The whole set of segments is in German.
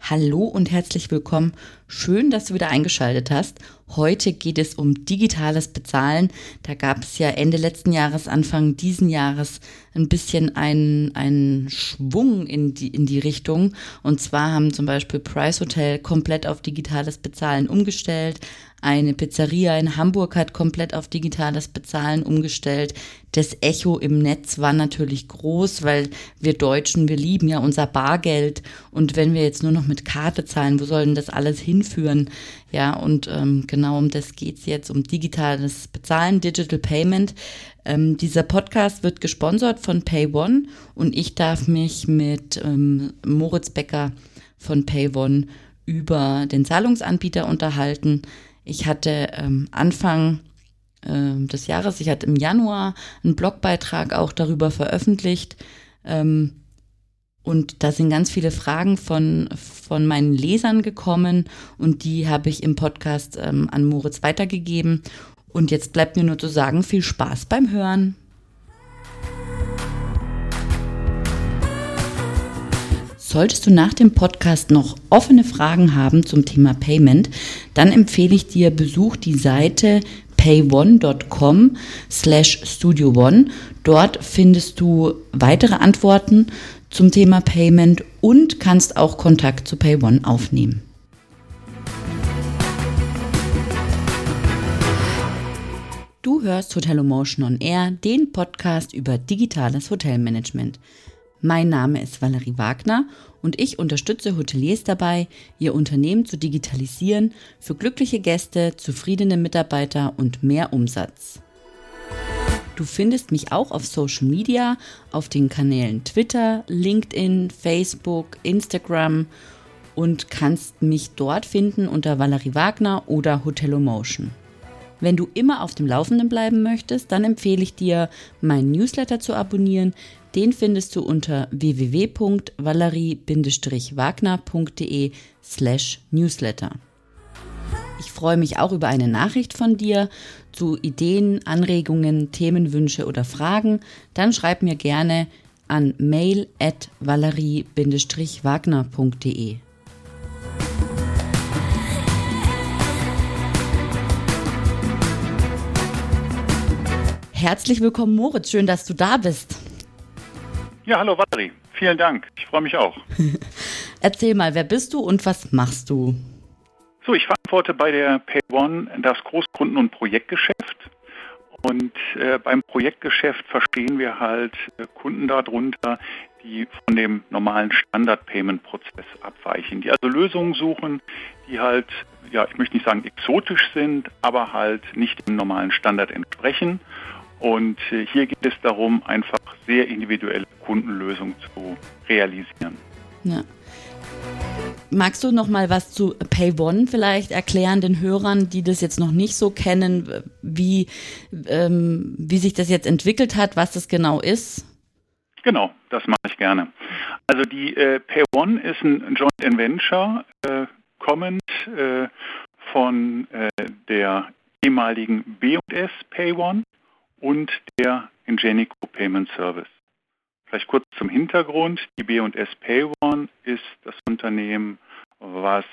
Hallo und herzlich willkommen. Schön, dass du wieder eingeschaltet hast. Heute geht es um digitales Bezahlen. Da gab es ja Ende letzten Jahres, Anfang diesen Jahres ein bisschen einen, Schwung in die, in die Richtung. Und zwar haben zum Beispiel Price Hotel komplett auf digitales Bezahlen umgestellt. Eine Pizzeria in Hamburg hat komplett auf digitales Bezahlen umgestellt. Das Echo im Netz war natürlich groß, weil wir Deutschen, wir lieben ja unser Bargeld. Und wenn wir jetzt nur noch mit Karte zahlen, wo soll denn das alles hinführen? Ja, und ähm, genau um das geht's jetzt, um digitales Bezahlen, Digital Payment. Ähm, dieser Podcast wird gesponsert von PayOne und ich darf mich mit ähm, Moritz Becker von PayOne über den Zahlungsanbieter unterhalten. Ich hatte ähm, Anfang äh, des Jahres, ich hatte im Januar einen Blogbeitrag auch darüber veröffentlicht. Ähm, und da sind ganz viele Fragen von, von meinen Lesern gekommen und die habe ich im Podcast ähm, an Moritz weitergegeben. Und jetzt bleibt mir nur zu sagen, viel Spaß beim Hören. Solltest du nach dem Podcast noch offene Fragen haben zum Thema Payment, dann empfehle ich dir, besuch die Seite payone.com slash studio one. Dort findest du weitere Antworten zum Thema Payment und kannst auch Kontakt zu PayOne aufnehmen. Du hörst Hotelomotion on Air, den Podcast über digitales Hotelmanagement. Mein Name ist Valerie Wagner und ich unterstütze Hoteliers dabei, ihr Unternehmen zu digitalisieren für glückliche Gäste, zufriedene Mitarbeiter und mehr Umsatz. Du findest mich auch auf Social Media, auf den Kanälen Twitter, LinkedIn, Facebook, Instagram und kannst mich dort finden unter Valerie Wagner oder Hotelomotion. Wenn du immer auf dem Laufenden bleiben möchtest, dann empfehle ich dir, meinen Newsletter zu abonnieren. Den findest du unter www.valerie-wagner.de slash newsletter. Ich freue mich auch über eine Nachricht von dir zu Ideen, Anregungen, Themenwünsche oder Fragen. Dann schreib mir gerne an mail at valerie-wagner.de. Herzlich willkommen, Moritz. Schön, dass du da bist. Ja, hallo Valerie. Vielen Dank. Ich freue mich auch. Erzähl mal, wer bist du und was machst du? So, ich verantworte bei der PayOne das Großkunden- und Projektgeschäft. Und äh, beim Projektgeschäft verstehen wir halt äh, Kunden darunter, die von dem normalen Standard-Payment-Prozess abweichen, die also Lösungen suchen, die halt, ja, ich möchte nicht sagen exotisch sind, aber halt nicht dem normalen Standard entsprechen und äh, hier geht es darum, einfach sehr individuelle Kundenlösungen zu realisieren. Ja. Magst du noch mal was zu PayOne vielleicht erklären den Hörern, die das jetzt noch nicht so kennen, wie, ähm, wie sich das jetzt entwickelt hat, was das genau ist? Genau, das mache ich gerne. Also die äh, PayOne ist ein Joint Venture, äh, kommend äh, von äh, der ehemaligen B&S PayOne und der Ingenico Payment Service. Vielleicht kurz zum Hintergrund. Die B&S PayOne ist das Unternehmen, was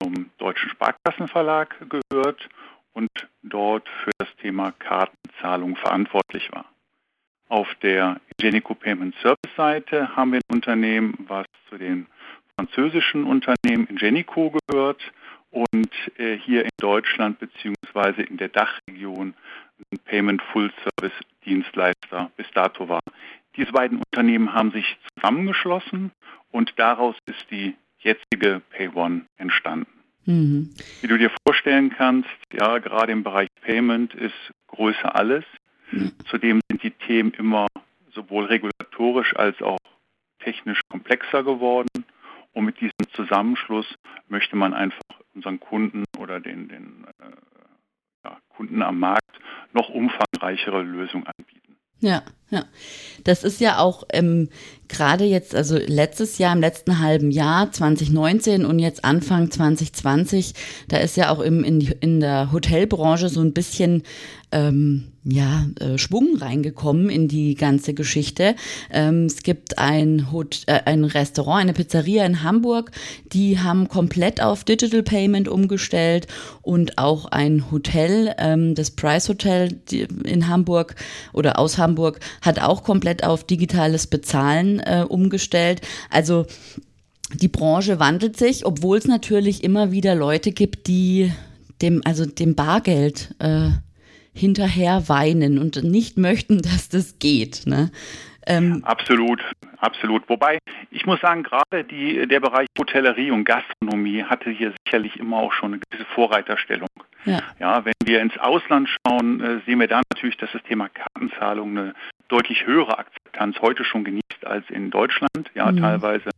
zum Deutschen Sparkassenverlag gehört und dort für das Thema Kartenzahlung verantwortlich war. Auf der Ingenico Payment Service Seite haben wir ein Unternehmen, was zu den französischen Unternehmen Ingenico gehört und äh, hier in Deutschland bzw. in der Dachregion Payment Full Service Dienstleister bis dato war. Diese beiden Unternehmen haben sich zusammengeschlossen und daraus ist die jetzige PayOne entstanden. Mhm. Wie du dir vorstellen kannst, ja, gerade im Bereich Payment ist Größe alles. Mhm. Zudem sind die Themen immer sowohl regulatorisch als auch technisch komplexer geworden. Und mit diesem Zusammenschluss möchte man einfach unseren Kunden oder den, den äh, ja, Kunden am Markt noch umfangreichere Lösungen anbieten. Ja, Ja, das ist ja auch ähm, gerade jetzt, also letztes Jahr, im letzten halben Jahr, 2019 und jetzt Anfang 2020, da ist ja auch im, in, in der Hotelbranche so ein bisschen ähm, ja, äh, Schwung reingekommen in die ganze Geschichte. Ähm, es gibt ein, Hot äh, ein Restaurant, eine Pizzeria in Hamburg, die haben komplett auf Digital Payment umgestellt und auch ein Hotel, ähm, das Price Hotel in Hamburg oder aus Hamburg, hat auch komplett auf digitales Bezahlen äh, umgestellt. Also die Branche wandelt sich, obwohl es natürlich immer wieder Leute gibt, die dem, also dem Bargeld äh, hinterher weinen und nicht möchten, dass das geht. Ne? Ähm, absolut, absolut. Wobei, ich muss sagen, gerade die, der Bereich Hotellerie und Gastronomie hatte hier sicherlich immer auch schon eine gewisse Vorreiterstellung. Ja. ja wenn wir ins Ausland schauen, äh, sehen wir da natürlich, dass das Thema Kartenzahlung eine deutlich höhere Akzeptanz heute schon genießt als in Deutschland. Ja, mhm. teilweise.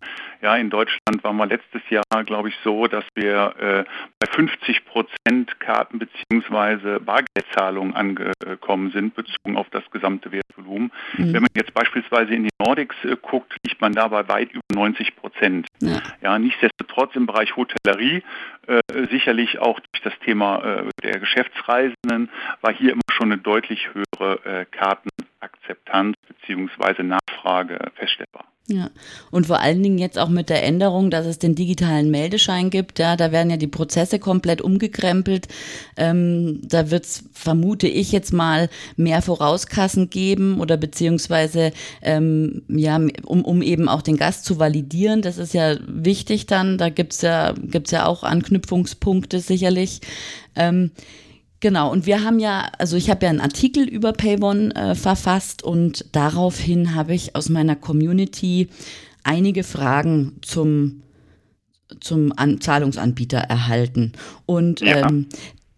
Ja, in Deutschland waren wir letztes Jahr, glaube ich, so, dass wir äh, bei 50 Prozent Karten bzw. Bargeldzahlungen angekommen sind, bezogen auf das gesamte Wertvolumen. Mhm. Wenn man jetzt beispielsweise in die Nordics äh, guckt, liegt man da bei weit über 90 Prozent. Ja. ja, nichtsdestotrotz im Bereich Hotellerie, äh, sicherlich auch durch das Thema äh, der Geschäftsreisenden, war hier immer schon eine deutlich höhere äh, Karten Akzeptanz bzw. Nachfrage feststellbar. Ja, und vor allen Dingen jetzt auch mit der Änderung, dass es den digitalen Meldeschein gibt, ja, da werden ja die Prozesse komplett umgekrempelt. Ähm, da wird es, vermute ich jetzt mal, mehr Vorauskassen geben oder beziehungsweise, ähm, ja, um, um eben auch den Gast zu validieren. Das ist ja wichtig dann. Da gibt's ja, gibt's ja auch Anknüpfungspunkte sicherlich. Ähm, Genau, und wir haben ja, also ich habe ja einen Artikel über Payone äh, verfasst und daraufhin habe ich aus meiner Community einige Fragen zum, zum An Zahlungsanbieter erhalten. Und ja. ähm,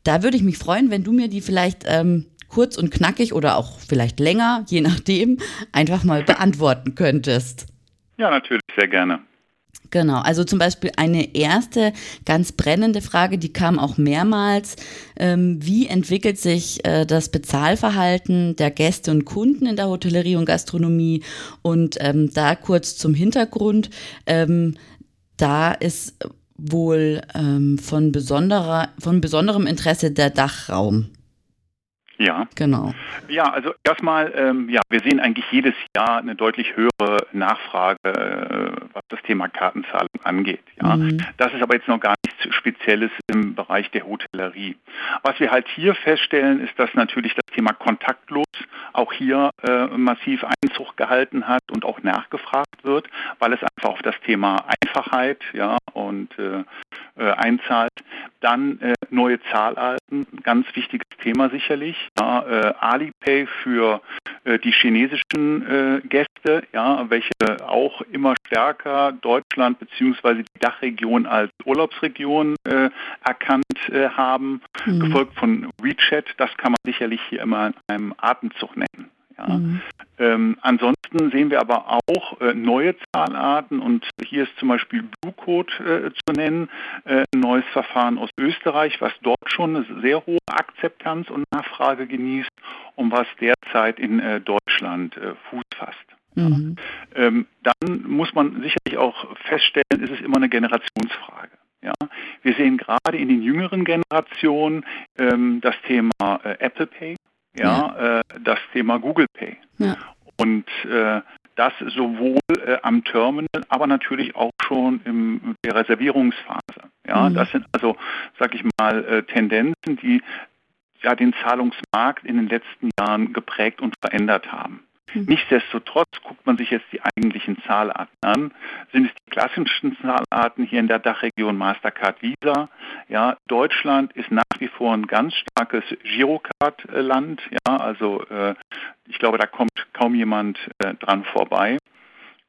da würde ich mich freuen, wenn du mir die vielleicht ähm, kurz und knackig oder auch vielleicht länger, je nachdem, einfach mal beantworten könntest. Ja, natürlich, sehr gerne. Genau, also zum Beispiel eine erste ganz brennende Frage, die kam auch mehrmals. Ähm, wie entwickelt sich äh, das Bezahlverhalten der Gäste und Kunden in der Hotellerie und Gastronomie? Und ähm, da kurz zum Hintergrund. Ähm, da ist wohl von, besonderer, von besonderem Interesse der Dachraum. Ja. Genau. Ja, also erstmal, ähm, ja, wir sehen eigentlich jedes Jahr eine deutlich höhere Nachfrage, äh, was das Thema Kartenzahlung angeht. Ja. Mhm. Das ist aber jetzt noch gar nichts Spezielles im Bereich der Hotellerie. Was wir halt hier feststellen, ist, dass natürlich das Thema kontaktlos auch hier äh, massiv Einzug gehalten hat und auch nachgefragt wird, weil es einfach auf das Thema Einfachheit ja, und äh, äh, einzahlt. Dann äh, neue Zahlarten, ganz wichtiges Thema sicherlich. Ja, äh, Alipay für äh, die chinesischen äh, Gäste, ja, welche auch immer stärker Deutschland bzw. die Dachregion als Urlaubsregion äh, erkannt haben, mhm. gefolgt von WeChat. Das kann man sicherlich hier immer in einem Atemzug nennen. Ja. Mhm. Ähm, ansonsten sehen wir aber auch äh, neue Zahlarten und hier ist zum Beispiel Blue-Code äh, zu nennen, äh, ein neues Verfahren aus Österreich, was dort schon eine sehr hohe Akzeptanz und Nachfrage genießt und was derzeit in äh, Deutschland äh, Fuß fasst. Mhm. Ähm, dann muss man sicherlich auch feststellen, ist es immer eine Generationsfrage. Ja, wir sehen gerade in den jüngeren Generationen ähm, das Thema äh, Apple Pay, ja, ja. Äh, das Thema Google Pay. Ja. Und äh, das sowohl äh, am Terminal, aber natürlich auch schon in der Reservierungsphase. Ja, mhm. das sind also, sag ich mal, äh, Tendenzen, die ja den Zahlungsmarkt in den letzten Jahren geprägt und verändert haben. Mhm. Nichtsdestotrotz guckt man sich jetzt die eigentlichen Zahlarten an. Sind es die klassischen Zahlarten hier in der Dachregion Mastercard Visa? Ja, Deutschland ist nach wie vor ein ganz starkes Girocard-Land. Ja, also äh, ich glaube, da kommt kaum jemand äh, dran vorbei.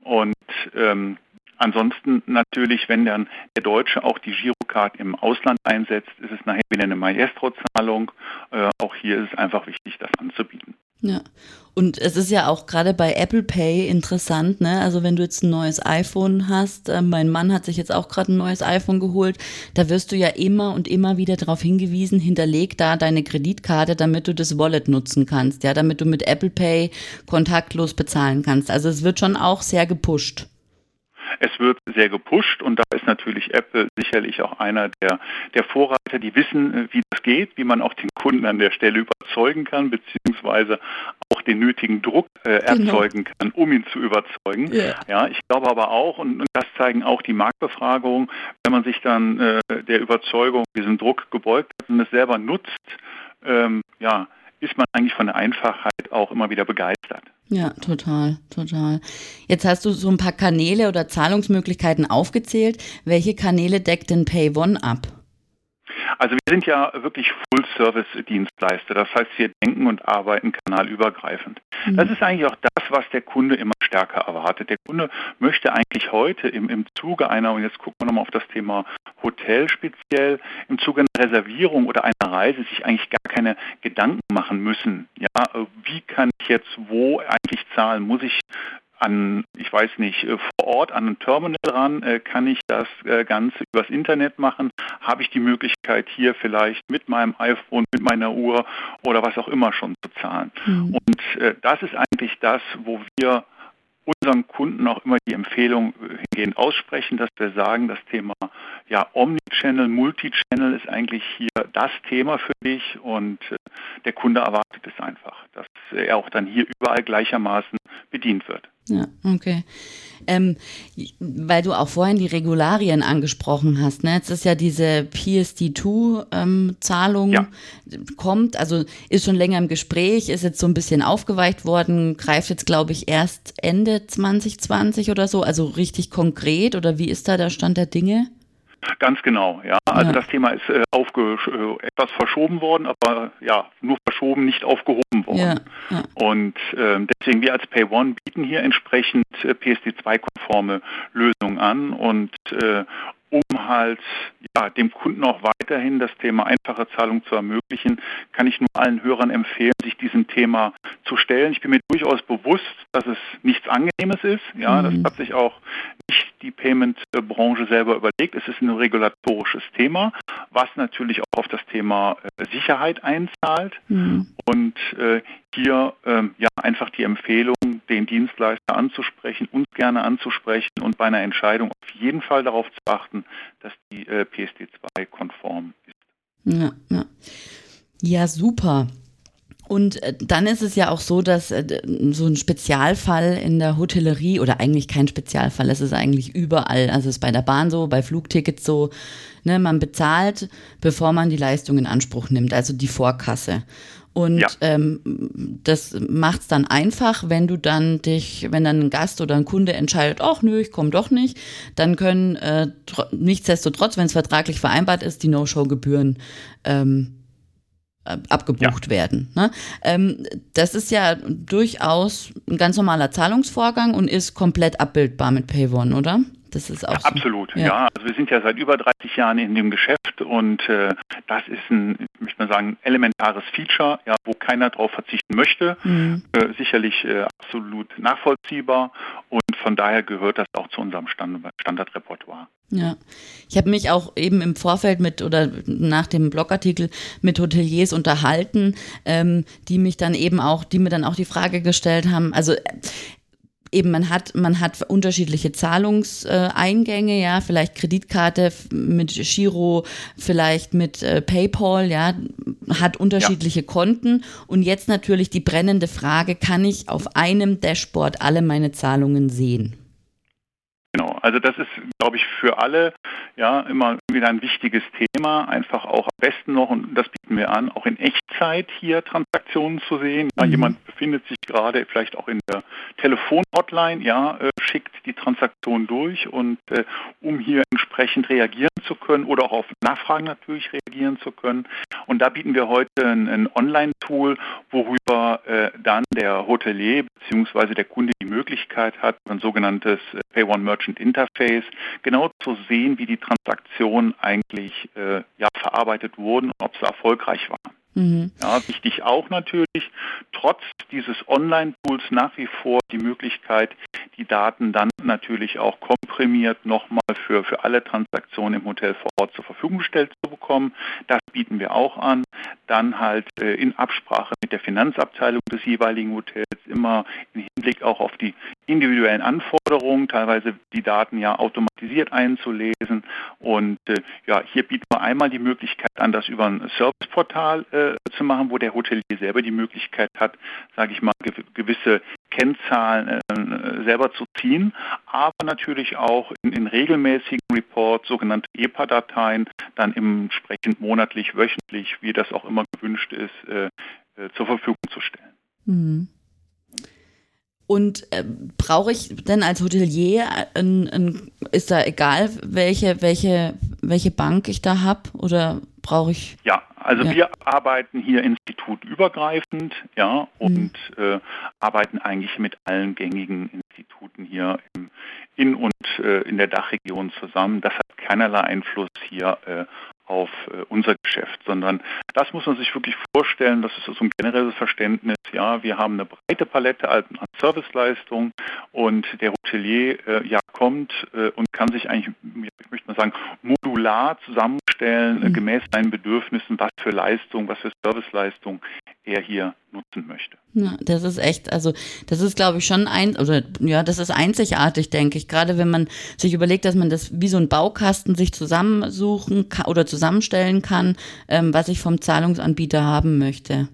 Und ähm, Ansonsten natürlich, wenn dann der Deutsche auch die Girocard im Ausland einsetzt, ist es nachher wieder eine Maestro-Zahlung. Äh, auch hier ist es einfach wichtig, das anzubieten. Ja. Und es ist ja auch gerade bei Apple Pay interessant, ne? Also wenn du jetzt ein neues iPhone hast, äh, mein Mann hat sich jetzt auch gerade ein neues iPhone geholt, da wirst du ja immer und immer wieder darauf hingewiesen, hinterleg da deine Kreditkarte, damit du das Wallet nutzen kannst, ja, damit du mit Apple Pay kontaktlos bezahlen kannst. Also es wird schon auch sehr gepusht. Es wird sehr gepusht und da ist natürlich Apple sicherlich auch einer der, der Vorreiter, die wissen, äh, wie das geht, wie man auch den Kunden an der Stelle überzeugen kann, beziehungsweise auch den nötigen Druck äh, genau. erzeugen genau. kann, um ihn zu überzeugen. Yeah. Ja, ich glaube aber auch, und, und, das zeigen auch die Marktbefragungen, wenn man sich dann äh, der Überzeugung, diesen Druck gebeugt hat und es selber nutzt, ähm, ja, ist man eigentlich von der Einfachheit auch immer wieder begeistert. Ja, total, total. Jetzt hast du so ein paar Kanäle oder Zahlungsmöglichkeiten aufgezählt. Welche Kanäle deckt denn PayOne ab? Also wir sind ja wirklich Full-Service-Dienstleister. Das heißt, wir denken und arbeiten kanalübergreifend. Mhm. Das ist eigentlich auch das, was der Kunde immer stärker erwartet. Der Kunde möchte eigentlich heute im, im Zuge einer, und jetzt gucken wir nochmal auf das Thema Hotel speziell, im Zuge einer Reservierung oder einer Reise sich eigentlich gar keine Gedanken machen müssen. Ja, wie kann ich jetzt wo eigentlich zahlen? Muss ich an, ich weiß nicht, äh, vor Ort an ein Terminal ran, äh, kann ich das äh, Ganze übers Internet machen? Habe ich die Möglichkeit hier vielleicht mit meinem iPhone, mit meiner Uhr oder was auch immer schon zu zahlen? Mhm. Und das ist eigentlich das, wo wir unseren Kunden auch immer die Empfehlung hingehend aussprechen, dass wir sagen, das Thema ja, Omnichannel, Multichannel ist eigentlich hier das Thema für dich und der Kunde erwartet es einfach, dass er auch dann hier überall gleichermaßen bedient wird. Ja, okay. Ähm, weil du auch vorhin die Regularien angesprochen hast, ne? Jetzt ist ja diese PSD2-Zahlung ähm, ja. kommt, also ist schon länger im Gespräch, ist jetzt so ein bisschen aufgeweicht worden, greift jetzt, glaube ich, erst Ende 2020 oder so, also richtig konkret oder wie ist da der Stand der Dinge? Ganz genau, ja. Also ja. das Thema ist äh, aufge äh, etwas verschoben worden, aber ja, nur verschoben, nicht aufgehoben worden. Ja. Ja. Und äh, deswegen wir als PayOne bieten hier entsprechend äh, PSD2-konforme Lösungen an und äh, um halt ja, dem Kunden auch weiterhin das Thema einfache Zahlung zu ermöglichen, kann ich nur allen Hörern empfehlen, sich diesem Thema zu stellen. Ich bin mir durchaus bewusst, dass es nichts Angenehmes ist. Ja, mhm. das hat sich auch nicht die Payment-Branche selber überlegt. Es ist ein regulatorisches Thema, was natürlich auch auf das Thema äh, Sicherheit einzahlt. Mhm. Und äh, hier ähm, ja einfach die Empfehlung, den Dienstleister anzusprechen, uns gerne anzusprechen und bei einer Entscheidung auf jeden Fall darauf zu achten, dass die äh, PSD2 konform ist. Ja, ja. ja super. Und äh, dann ist es ja auch so, dass äh, so ein Spezialfall in der Hotellerie oder eigentlich kein Spezialfall, es ist eigentlich überall, also es ist bei der Bahn so, bei Flugtickets so, ne, man bezahlt, bevor man die Leistung in Anspruch nimmt, also die Vorkasse. Und ja. ähm, das macht es dann einfach, wenn du dann dich, wenn dann ein Gast oder ein Kunde entscheidet, ach nö, ich komme doch nicht, dann können äh, nichtsdestotrotz, wenn es vertraglich vereinbart ist, die No-Show-Gebühren ähm, äh, abgebucht ja. werden. Ne? Ähm, das ist ja durchaus ein ganz normaler Zahlungsvorgang und ist komplett abbildbar mit PayOne, oder? Das ist auch ja, so. Absolut, ja. ja. Also wir sind ja seit über 30 Jahren in dem Geschäft und äh, das ist ein, ich möchte mal sagen, elementares Feature, ja, wo keiner darauf verzichten möchte. Mhm. Äh, sicherlich äh, absolut nachvollziehbar und von daher gehört das auch zu unserem Stand Standardrepertoire. Ja, ich habe mich auch eben im Vorfeld mit oder nach dem Blogartikel mit Hoteliers unterhalten, ähm, die mich dann eben auch, die mir dann auch die Frage gestellt haben. Also eben man hat man hat unterschiedliche Zahlungseingänge, ja, vielleicht Kreditkarte mit Giro, vielleicht mit äh, PayPal, ja, hat unterschiedliche ja. Konten und jetzt natürlich die brennende Frage, kann ich auf einem Dashboard alle meine Zahlungen sehen? Also das ist, glaube ich, für alle ja immer wieder ein wichtiges Thema, einfach auch am besten noch, und das bieten wir an, auch in Echtzeit hier Transaktionen zu sehen. Ja, mhm. Jemand befindet sich gerade vielleicht auch in der Telefonhotline, ja, äh, schickt die Transaktion durch und äh, um hier entsprechend reagieren zu können oder auch auf Nachfragen natürlich reagieren zu können. Und da bieten wir heute ein, ein Online-Tool, worüber äh, dann der Hotelier bzw. der Kunde die Möglichkeit hat, ein sogenanntes äh, Pay One Merchant Interface, genau zu sehen, wie die Transaktionen eigentlich äh, ja, verarbeitet wurden und ob sie erfolgreich waren. Mhm. Ja, wichtig auch natürlich, trotz dieses Online-Tools nach wie vor die Möglichkeit, die Daten dann natürlich auch komprimiert nochmal für, für alle Transaktionen im Hotel vor Ort zur Verfügung gestellt zu bekommen. Das bieten wir auch an. Dann halt äh, in Absprache mit der Finanzabteilung des jeweiligen Hotels immer im Hinblick auch auf die individuellen Anforderungen, teilweise die Daten ja automatisiert einzulesen. Und äh, ja, hier bieten wir einmal die Möglichkeit an, das über ein Serviceportal äh, zu machen, wo der Hotelier selber die Möglichkeit hat, sage ich mal, gewisse Kennzahlen äh, selber zu ziehen, aber natürlich auch in, in regelmäßigen Reports, sogenannte EPA-Dateien, dann entsprechend monatlich, wöchentlich, wie das auch immer gewünscht ist, äh, äh, zur Verfügung zu stellen. Mhm. Und äh, brauche ich denn als Hotelier, ein, ein, ist da egal, welche, welche, welche Bank ich da habe oder brauche ich? Ja, also ja. wir arbeiten hier institutübergreifend, ja, und mhm. äh, arbeiten eigentlich mit allen gängigen Instituten hier im, in und äh, in der Dachregion zusammen. Das hat keinerlei Einfluss hier äh, auf äh, unser Geschäft, sondern das muss man sich wirklich vorstellen, das ist so ein generelles Verständnis, ja, wir haben eine breite Palette an Serviceleistungen und der Hotelier äh, ja kommt äh, und kann sich eigentlich, ich möchte mal sagen, modular zusammenstellen, mhm. gemäß seinen Bedürfnissen, was für Leistung, was für Serviceleistung er hier nutzen möchte. Ja, das ist echt, also das ist, glaube ich, schon ein, oder ja, das ist einzigartig, denke ich. Gerade wenn man sich überlegt, dass man das wie so ein Baukasten sich zusammensuchen oder zusammenstellen kann, ähm, was ich vom Zahlungsanbieter haben möchte.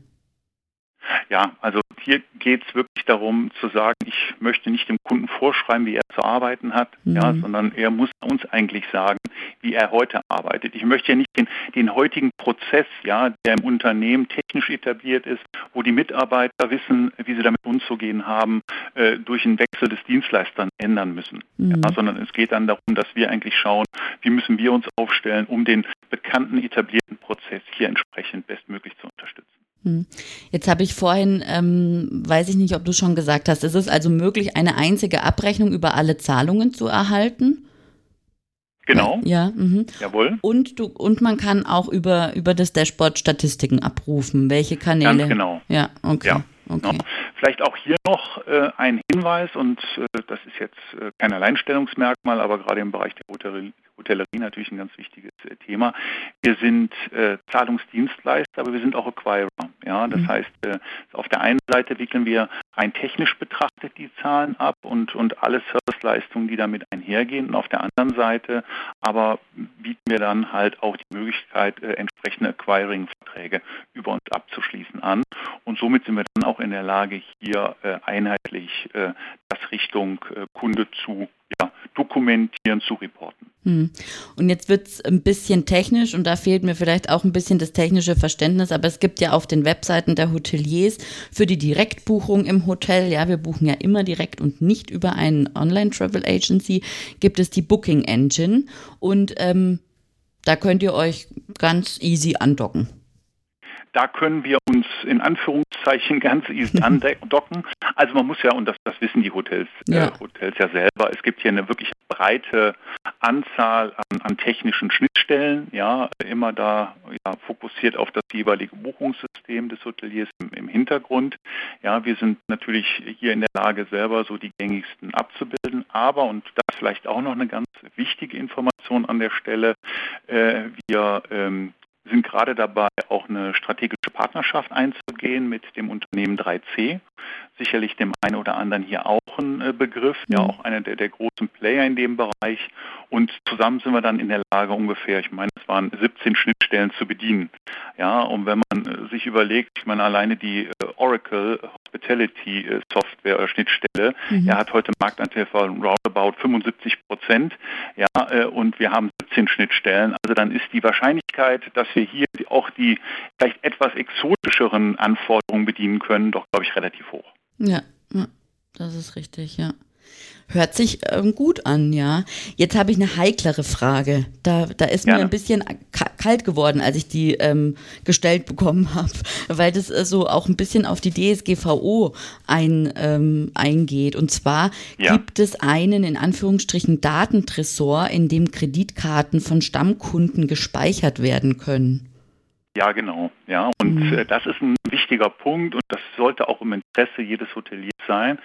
Ja, also hier geht es wirklich darum zu sagen, ich möchte nicht dem Kunden vorschreiben, wie er zu arbeiten hat, mhm. ja, sondern er muss uns eigentlich sagen, wie er heute arbeitet. Ich möchte ja nicht den, den heutigen Prozess, ja, der im Unternehmen technisch etabliert ist, wo die Mitarbeiter wissen, wie sie damit umzugehen haben, äh, durch einen Wechsel des Dienstleisters ändern müssen. Mhm. Ja, sondern es geht dann darum, dass wir eigentlich schauen, wie müssen wir uns aufstellen, um den bekannten etablierten Prozess hier entsprechend bestmöglich zu unterstützen. Hm. Jetzt habe ich vorhin, ähm, weiß ich nicht, ob du schon gesagt hast, ist es also möglich, eine einzige Abrechnung über alle Zahlungen zu erhalten? Genau. Ja, mhm. jawohl. Und du und man kann auch über über das Dashboard Statistiken abrufen. Welche Kanäle? Ganz genau. Ja, okay. Ja. Okay. Ja. Vielleicht auch hier noch äh, ein Hinweis, und äh, das ist jetzt äh, kein Alleinstellungsmerkmal, aber gerade im Bereich der Hotellerie, Hotellerie natürlich ein ganz wichtiges äh, Thema. Wir sind äh, Zahlungsdienstleister, aber wir sind auch Acquirer. Ja, das mhm. heißt, äh, auf der einen Seite wickeln wir rein technisch betrachtet die Zahlen ab und, und alle Serviceleistungen, die damit einhergehen. Und auf der anderen Seite aber bieten wir dann halt auch die Möglichkeit, äh, entsprechende Acquiring-Verträge über uns abzuschließen an. Und somit sind wir dann auch in der Lage, hier äh, einheitlich äh, das Richtung Kunde zu ja, dokumentieren, zu reporten. Hm. Und jetzt wird es ein bisschen technisch und da fehlt mir vielleicht auch ein bisschen das technische Verständnis, aber es gibt ja auf den Webseiten der Hoteliers für die Direktbuchung im Hotel, ja, wir buchen ja immer direkt und nicht über eine Online-Travel Agency, gibt es die Booking Engine und ähm, da könnt ihr euch ganz easy andocken. Da können wir uns in Anführungszeichen ganz easy andocken. Also man muss ja, und das, das wissen die Hotels, äh, ja. Äh, Hotels ja selber, es gibt hier eine wirklich breite Anzahl an, an technischen Schnittstellen, ja, immer da ja, fokussiert auf das jeweilige Buchungssystem des Hoteliers im, im Hintergrund. Ja, wir sind natürlich hier in der Lage, selber so die gängigsten abzubilden, aber, und das vielleicht auch noch eine ganz wichtige Information an der Stelle, äh, wir ähm, sind gerade dabei, auch eine strategische Partnerschaft einzugehen mit dem Unternehmen 3C. Sicherlich dem einen oder anderen hier auch ein äh, Begriff, ja mhm. auch einer der, der großen Player in dem Bereich. Und zusammen sind wir dann in der Lage ungefähr, ich meine, es waren 17 Schnittstellen zu bedienen. Ja, und wenn man äh, sich überlegt, ich meine, alleine die äh, Oracle Hospitality Software oder Schnittstelle, mhm. er hat heute Marktanteil von roundabout 75 Prozent. Ja, und wir haben 17 Schnittstellen. Also dann ist die Wahrscheinlichkeit, dass wir hier auch die vielleicht etwas exotischeren Anforderungen bedienen können, doch, glaube ich, relativ hoch. Ja, ja das ist richtig, ja. Hört sich ähm, gut an, ja. Jetzt habe ich eine heiklere Frage. Da, da ist Gerne. mir ein bisschen kalt geworden, als ich die ähm, gestellt bekommen habe, weil das äh, so auch ein bisschen auf die DSGVO ein, ähm, eingeht. Und zwar ja. gibt es einen in Anführungsstrichen Datentresor, in dem Kreditkarten von Stammkunden gespeichert werden können. Ja, genau. Ja, und mhm. äh, das ist ein wichtiger Punkt und das sollte auch im Interesse jedes Hoteliers sein.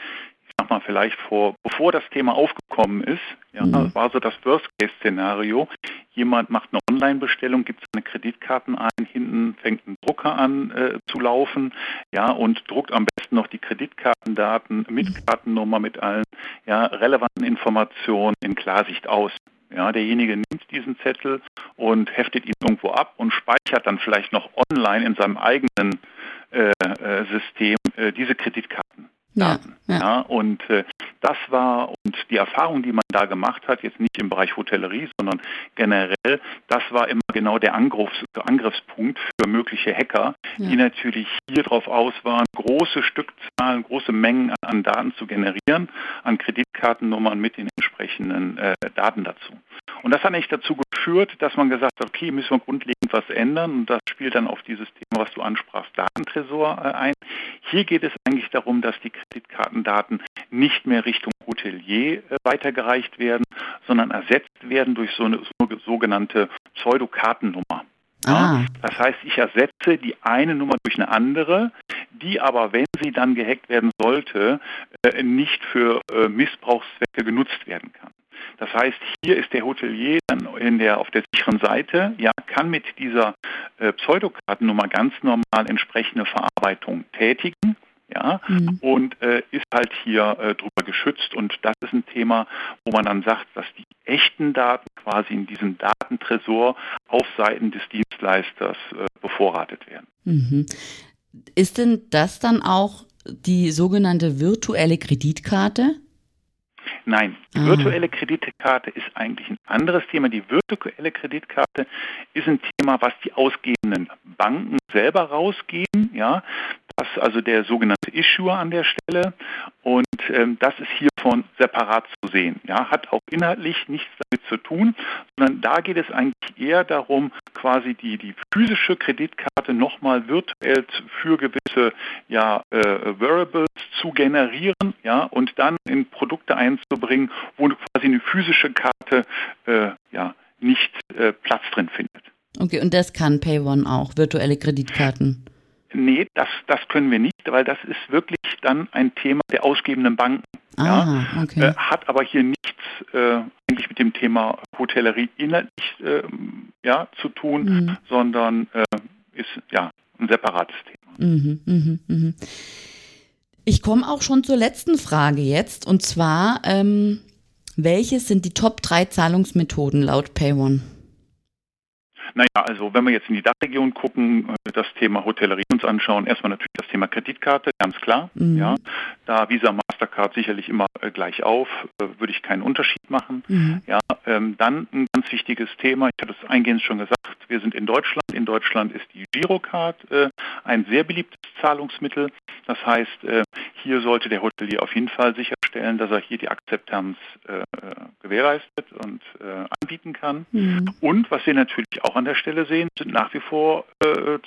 Sag mal, vielleicht vor, bevor das Thema aufgekommen ist, ja, mhm. war so das Worst-Case-Szenario. Jemand macht eine Online-Bestellung, gibt seine Kreditkarten ein, hinten fängt ein Drucker an äh, zu laufen, ja, und druckt am besten noch die Kreditkartendaten mit mhm. Kartennummer, mit allen ja, relevanten Informationen in Klarsicht aus. Ja, derjenige nimmt diesen Zettel und heftet ihn irgendwo ab und speichert dann vielleicht noch online in seinem eigenen äh, äh System äh, diese Kreditkarten. Ja, ja. ja, und äh, das war und die Erfahrung, die man da gemacht hat, jetzt nicht im Bereich Hotellerie, sondern generell, das war immer genau der Angriffs Angriffspunkt für mögliche Hacker, ja. die natürlich hier drauf aus waren, große Stückzahlen, große Mengen an Daten zu generieren, an Kreditkartennummern mit den entsprechenden äh, Daten dazu. Und das hat eigentlich dazu geführt, dass man gesagt hat, okay, müssen wir grundlegend was ändern. Und das spielt dann auf dieses Thema, was du ansprachst, Datentresor äh, ein. Hier geht es eigentlich darum, dass die Kreditkartendaten nicht mehr Richtung Hotelier äh, weitergereicht werden, sondern ersetzt werden durch so eine sogenannte Pseudokartennummer. Ah. Das heißt, ich ersetze die eine Nummer durch eine andere, die aber, wenn sie dann gehackt werden sollte, äh, nicht für Missbrauchszwecke genutzt werden kann. Das heißt, hier ist der Hotelier dann in der, auf der sicheren Seite, ja, kann mit dieser äh, Pseudokartennummer ganz normal entsprechende Verarbeitung tätigen. Ja, mhm. und äh, ist halt hier äh, drüber geschützt und das ist ein Thema, wo man dann sagt, dass die echten Daten quasi in diesem Datentresor auf Seiten des Dienstleisters äh, bevorratet werden. Mhm. Ist denn das dann auch die sogenannte virtuelle Kreditkarte? Nein, die ah. virtuelle Kreditkarte ist eigentlich ein anderes Thema. Die virtuelle Kreditkarte ist ein Thema, was die ausgebenden Banken selber rausgeben. Ja, das ist also der sogenannte Issuer an der Stelle. Und ähm, das ist hiervon separat zu sehen. Ja, hat auch inhaltlich nichts damit zu tun, sondern da geht es eigentlich eher darum, quasi die, die physische Kreditkarte nochmal virtuell für gewisse ja, äh, Variables zu generieren ja, und dann in Produkte einzubringen, wo quasi eine physische Karte äh, ja, nicht äh, Platz drin findet. Okay, und das kann PayOne auch, virtuelle Kreditkarten. Nee, das, das können wir nicht, weil das ist wirklich dann ein Thema der ausgebenden Banken. Ah, ja, okay. äh, hat aber hier nichts äh, eigentlich mit dem Thema Hotellerie inhaltlich äh, ja, zu tun, mhm. sondern äh, ist ja ein separates Thema. Mhm, mh, mh. Ich komme auch schon zur letzten Frage jetzt und zwar, ähm, welche sind die Top 3 Zahlungsmethoden laut PayOne? Naja, also wenn wir jetzt in die Dachregion gucken, äh, das Thema Hotellerie uns anschauen, erstmal natürlich das Thema Kreditkarte, ganz klar. Mhm. Ja, da Visa, Mastercard sicherlich immer äh, gleich auf, äh, würde ich keinen Unterschied machen. Mhm. Ja, ähm, dann ein ganz wichtiges Thema, ich hatte es eingehend schon gesagt, wir sind in Deutschland. In Deutschland ist die Girocard ein sehr beliebtes Zahlungsmittel. Das heißt, hier sollte der Hotelier auf jeden Fall sicherstellen, dass er hier die Akzeptanz äh, gewährleistet und anbieten kann. Mhm. Und was wir natürlich auch an der Stelle sehen, sind nach wie vor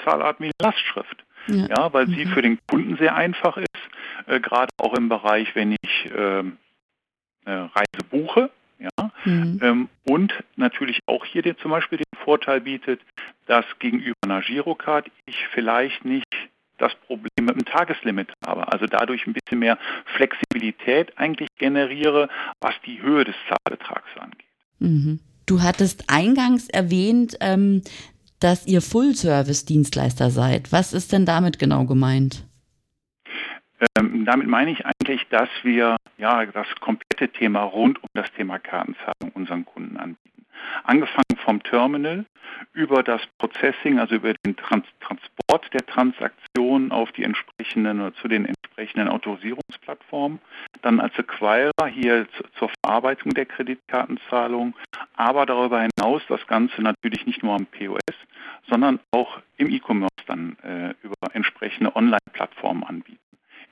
Zahlarten wie Lastschrift. Ja. ja, weil mhm. sie für den Kunden sehr einfach ist, gerade auch im Bereich, wenn ich ähm, Reise buche, ja? Mhm. Ähm, und natürlich auch hier den, zum Beispiel den Vorteil bietet, dass gegenüber einer Girocard ich vielleicht nicht das Problem mit dem Tageslimit habe. Also dadurch ein bisschen mehr Flexibilität eigentlich generiere, was die Höhe des Zahlbetrags angeht. Mhm. Du hattest eingangs erwähnt, ähm, dass ihr Full-Service-Dienstleister seid. Was ist denn damit genau gemeint? Ähm, damit meine ich eigentlich, dass wir ja das komplette Thema rund um das Thema Kartenzahlung unseren Kunden anbieten. Angefangen vom Terminal über das Processing, also über den Trans Transport der Transaktionen auf die entsprechenden oder zu den entsprechenden Autorisierungsplattformen, dann als Acquirer hier zur Verarbeitung der Kreditkartenzahlung, aber darüber hinaus das Ganze natürlich nicht nur am POS, sondern auch im E-Commerce dann äh, über entsprechende Online-Plattformen anbieten.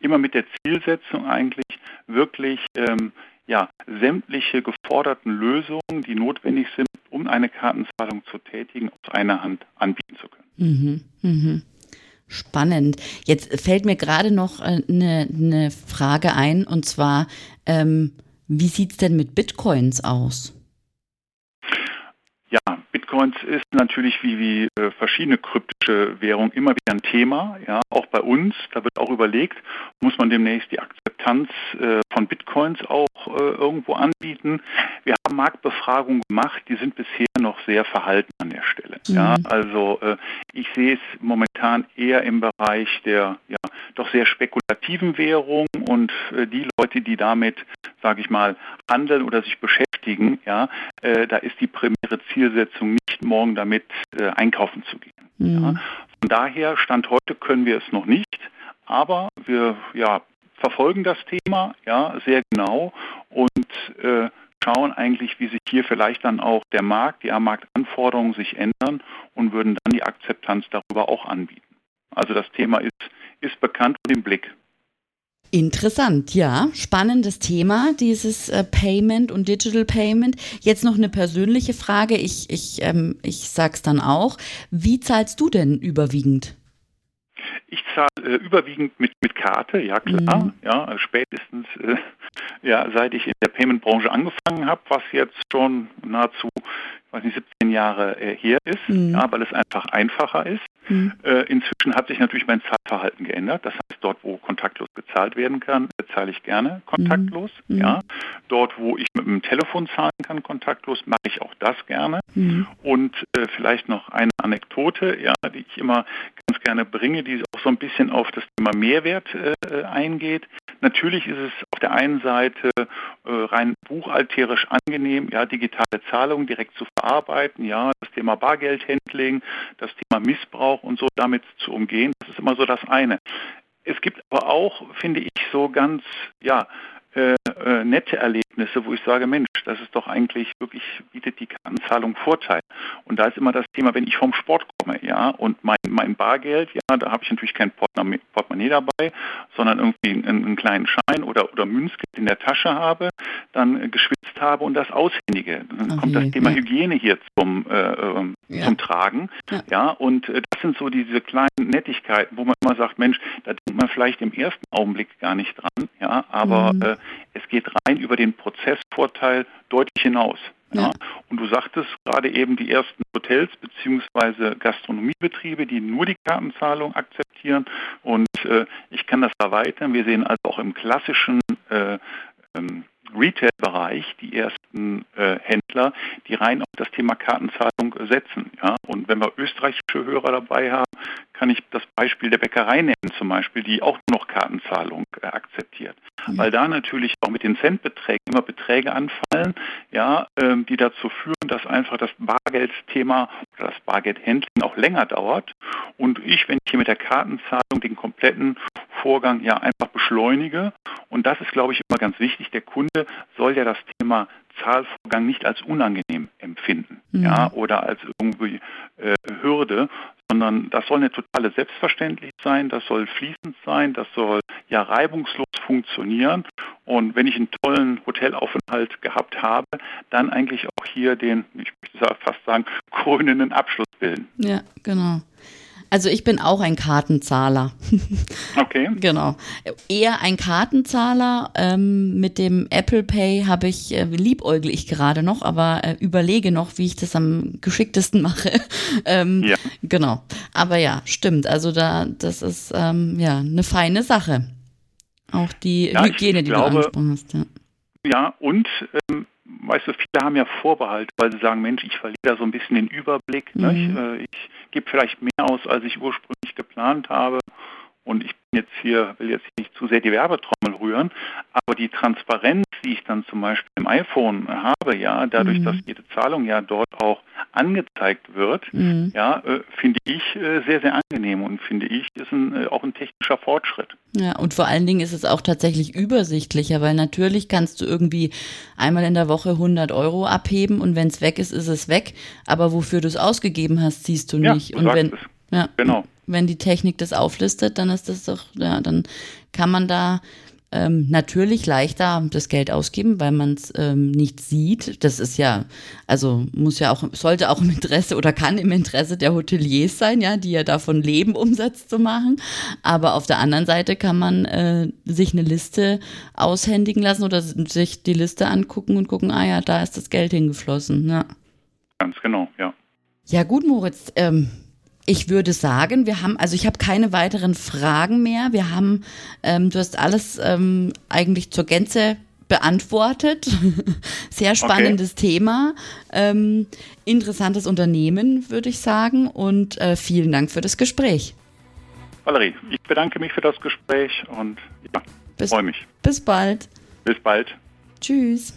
Immer mit der Zielsetzung eigentlich wirklich ähm, ja, sämtliche geforderten Lösungen, die notwendig sind, um eine Kartenzahlung zu tätigen, aus einer Hand anbieten zu können. Mhm, mhm. Spannend. Jetzt fällt mir gerade noch eine, äh, eine Frage ein, und zwar, ähm, wie sieht es denn mit Bitcoins aus? Bitcoins ist natürlich wie, wie äh, verschiedene kryptische Währungen immer wieder ein Thema, ja, auch bei uns. Da wird auch überlegt, muss man demnächst die Akzeptanz äh, von Bitcoins auch äh, irgendwo anbieten. Wir haben Marktbefragungen gemacht, die sind bisher noch sehr verhalten an der Stelle. Mhm. Ja, also äh, ich sehe es momentan eher im Bereich der ja, doch sehr spekulativen Währungen und äh, die Leute, die damit, sage ich mal, handeln oder sich beschäftigen, ja, äh, da ist die primäre Zielsetzung nicht morgen damit äh, einkaufen zu gehen. Mhm. Ja. Von daher, Stand heute können wir es noch nicht, aber wir ja, verfolgen das Thema ja, sehr genau und äh, schauen eigentlich, wie sich hier vielleicht dann auch der Markt, die Marktanforderungen sich ändern und würden dann die Akzeptanz darüber auch anbieten. Also das Thema ist, ist bekannt und im Blick. Interessant, ja. Spannendes Thema, dieses äh, Payment und Digital Payment. Jetzt noch eine persönliche Frage. Ich, ich, ähm, ich sag's dann auch. Wie zahlst du denn überwiegend? Ich zahle äh, überwiegend mit, mit Karte, ja klar. Mhm. Ja, also spätestens äh, ja, seit ich in der Payment-Branche angefangen habe, was jetzt schon nahezu weiß nicht, 17 Jahre äh, her ist, mhm. ja, weil es einfach einfacher ist. Mhm. Äh, inzwischen hat sich natürlich mein Zahlverhalten geändert. Das heißt, dort, wo kontaktlos gezahlt werden kann, zahle ich gerne kontaktlos. Mhm. mhm. Ja. Dort, wo ich mit dem Telefon zahlen kann, kontaktlos, mache ich auch das gerne. Mhm. Und äh, vielleicht noch eine Anekdote, ja, die ich immer gerne bringe, die auch so ein bisschen auf das Thema Mehrwert äh, eingeht. Natürlich ist es auf der einen Seite äh, rein buchhalterisch angenehm, ja, digitale Zahlungen direkt zu verarbeiten, ja, das Thema Bargeldhandling, das Thema Missbrauch und so damit zu umgehen, das ist immer so das eine. Es gibt aber auch, finde ich, so ganz, ja, äh, äh, nette Erlebnisse, wo ich sage, Mensch, das ist doch eigentlich wirklich, bietet die Kartenzahlung Vorteil. Und da ist immer das Thema, wenn ich vom Sport komme, ja, und mein, mein Bargeld, ja, da habe ich natürlich kein Portemonnaie dabei, sondern irgendwie einen, einen, kleinen Schein oder, oder Münzgeld in der Tasche habe, dann äh, geschwitzt habe und das aushändige. Dann okay, kommt das Thema. Hygiene hier zum, äh, ähm, ja. zum Tragen. Ja, ja und äh, das sind so diese kleinen Nettigkeiten, wo man immer sagt, Mensch, da denkt man vielleicht im ersten Augenblick gar nicht dran, ja, aber mhm. äh, es geht rein über den Prozessvorteil deutlich hinaus. Ja. ja. Und du sagtest gerade eben die ersten Hotels bzw. Gastronomiebetriebe, die nur die Kartenzahlung akzeptieren. Und äh, ich kann das erweitern. Wir sehen also auch im klassischen äh, ähm, Retail-Bereich die ersten Händler, die rein auf das Thema Kartenzahlung setzen. Ja? Und wenn wir österreichische Hörer dabei haben, kann ich das Beispiel der Bäckerei nennen zum Beispiel, die auch noch Kartenzahlung äh, akzeptiert. Mhm. Weil da natürlich auch mit den Centbeträgen immer Beträge anfallen, ja, ähm, die dazu führen, dass einfach das Bargeldthema oder das Bargeldhandling auch länger dauert. Und ich, wenn ich hier mit der Kartenzahlung den kompletten Vorgang ja einfach beschleunige, und das ist, glaube ich, immer ganz wichtig, der Kunde soll ja das Thema Zahlvorgang nicht als unangenehm empfinden mhm. ja, oder als irgendwie äh, Hürde, sondern das soll eine totale Selbstverständlichkeit sein, das soll fließend sein, das soll ja reibungslos funktionieren. Und wenn ich einen tollen Hotelaufenthalt gehabt habe, dann eigentlich auch hier den, ich möchte fast sagen, krönenden Abschluss bilden. Ja, genau. Also ich bin auch ein Kartenzahler. Okay. genau. Eher ein Kartenzahler. Ähm, mit dem Apple Pay habe ich, äh, liebäugle ich gerade noch, aber äh, überlege noch, wie ich das am geschicktesten mache. ähm, ja. Genau. Aber ja, stimmt. Also da, das ist ähm, ja eine feine Sache. Auch die ja, Hygiene, die glaube, du angesprochen hast. Ja, ja und ähm, weißt du, viele haben ja Vorbehalt, weil sie sagen, Mensch, ich verliere da so ein bisschen den Überblick. Mhm. Äh, ich gebe vielleicht mehr aus, als ich ursprünglich geplant habe. Und ich bin jetzt hier, will jetzt nicht zu sehr die Werbetrommel rühren, aber die Transparenz, die ich dann zum Beispiel im iPhone habe, ja, dadurch, mhm. dass jede Zahlung ja dort auch angezeigt wird, mhm. ja, äh, finde ich äh, sehr, sehr angenehm und finde ich, ist ein, äh, auch ein technischer Fortschritt. Ja, und vor allen Dingen ist es auch tatsächlich übersichtlicher, weil natürlich kannst du irgendwie einmal in der Woche 100 Euro abheben und wenn es weg ist, ist es weg, aber wofür du es ausgegeben hast, siehst du nicht. Ja, und wenn, es. ja, genau. Wenn die Technik das auflistet, dann ist das doch, ja, dann kann man da ähm, natürlich leichter das Geld ausgeben, weil man es ähm, nicht sieht. Das ist ja, also muss ja auch, sollte auch im Interesse oder kann im Interesse der Hoteliers sein, ja, die ja davon leben, Umsatz zu machen. Aber auf der anderen Seite kann man äh, sich eine Liste aushändigen lassen oder sich die Liste angucken und gucken, ah ja, da ist das Geld hingeflossen. Ja. Ganz genau, ja. Ja gut, Moritz. Ähm, ich würde sagen, wir haben, also ich habe keine weiteren Fragen mehr. Wir haben, ähm, du hast alles ähm, eigentlich zur Gänze beantwortet. Sehr spannendes okay. Thema. Ähm, interessantes Unternehmen, würde ich sagen. Und äh, vielen Dank für das Gespräch. Valerie, ich bedanke mich für das Gespräch und ja, freue mich. Bis bald. Bis bald. Tschüss.